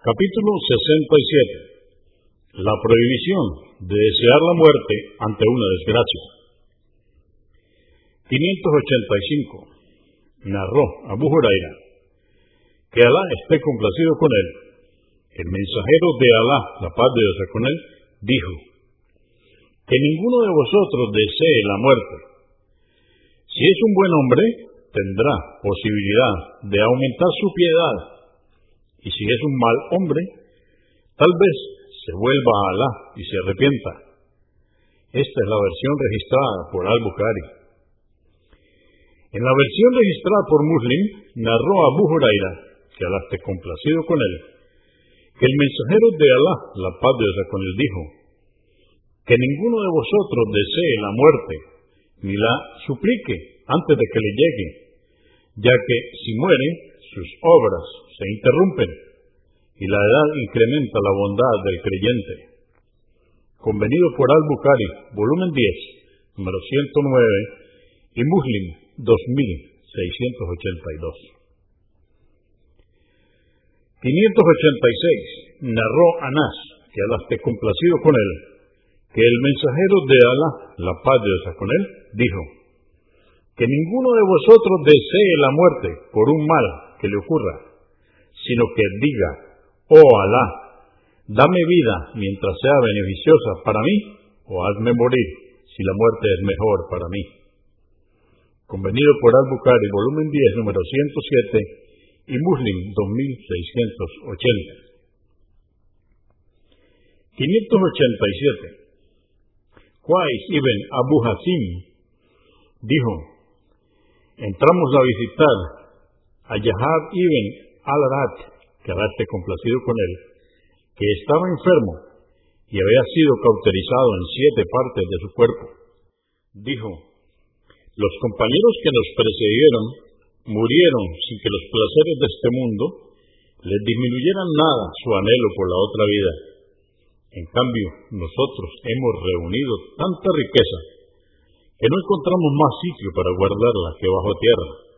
Capítulo 67. La prohibición de desear la muerte ante una desgracia. 585. Narró Abu Huraira que Alá esté complacido con él. El mensajero de Alá, la paz de Dios con él, dijo que ninguno de vosotros desee la muerte. Si es un buen hombre, tendrá posibilidad de aumentar su piedad. Y si es un mal hombre, tal vez se vuelva a Alá y se arrepienta. Esta es la versión registrada por Al-Bukhari. En la versión registrada por Muslim, narró Abu Huraira, que Alá esté complacido con él, que el mensajero de Alá, la paz de Dios con él, dijo, que ninguno de vosotros desee la muerte, ni la suplique antes de que le llegue, ya que si muere, sus obras se interrumpen y la edad incrementa la bondad del creyente. Convenido por Al-Bukhari, volumen 10, número 109, y Muslim, 2682. 586. Narró Anás, que Alá esté complacido con él, que el mensajero de Alá, la paz de Dios con él, dijo, que ninguno de vosotros desee la muerte por un mal que le ocurra, sino que diga, oh Alá, dame vida mientras sea beneficiosa para mí, o hazme morir si la muerte es mejor para mí. Convenido por Al-Bukhari, volumen 10, número 107, y Muslim 2680. 587. Qais ibn Abu Hasim dijo, entramos a visitar a Yahab ibn al-Arat, que esté complacido con él, que estaba enfermo y había sido cauterizado en siete partes de su cuerpo. Dijo, los compañeros que nos precedieron murieron sin que los placeres de este mundo les disminuyeran nada su anhelo por la otra vida en cambio, nosotros hemos reunido tanta riqueza que no encontramos más sitio para guardarla que bajo tierra.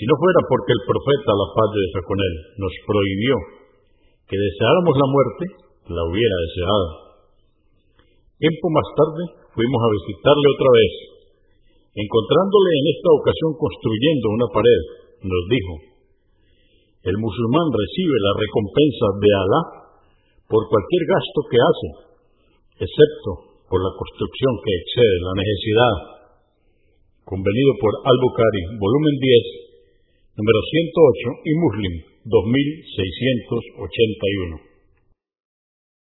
Si no fuera porque el profeta, la paz de Dios con él, nos prohibió que deseáramos la muerte, la hubiera deseado. Tiempo más tarde fuimos a visitarle otra vez. Encontrándole en esta ocasión construyendo una pared, nos dijo, el musulmán recibe la recompensa de Alá por cualquier gasto que hace, excepto por la construcción que excede la necesidad. Convenido por Al-Bukhari, volumen 10, número 108 y Muslim 2681.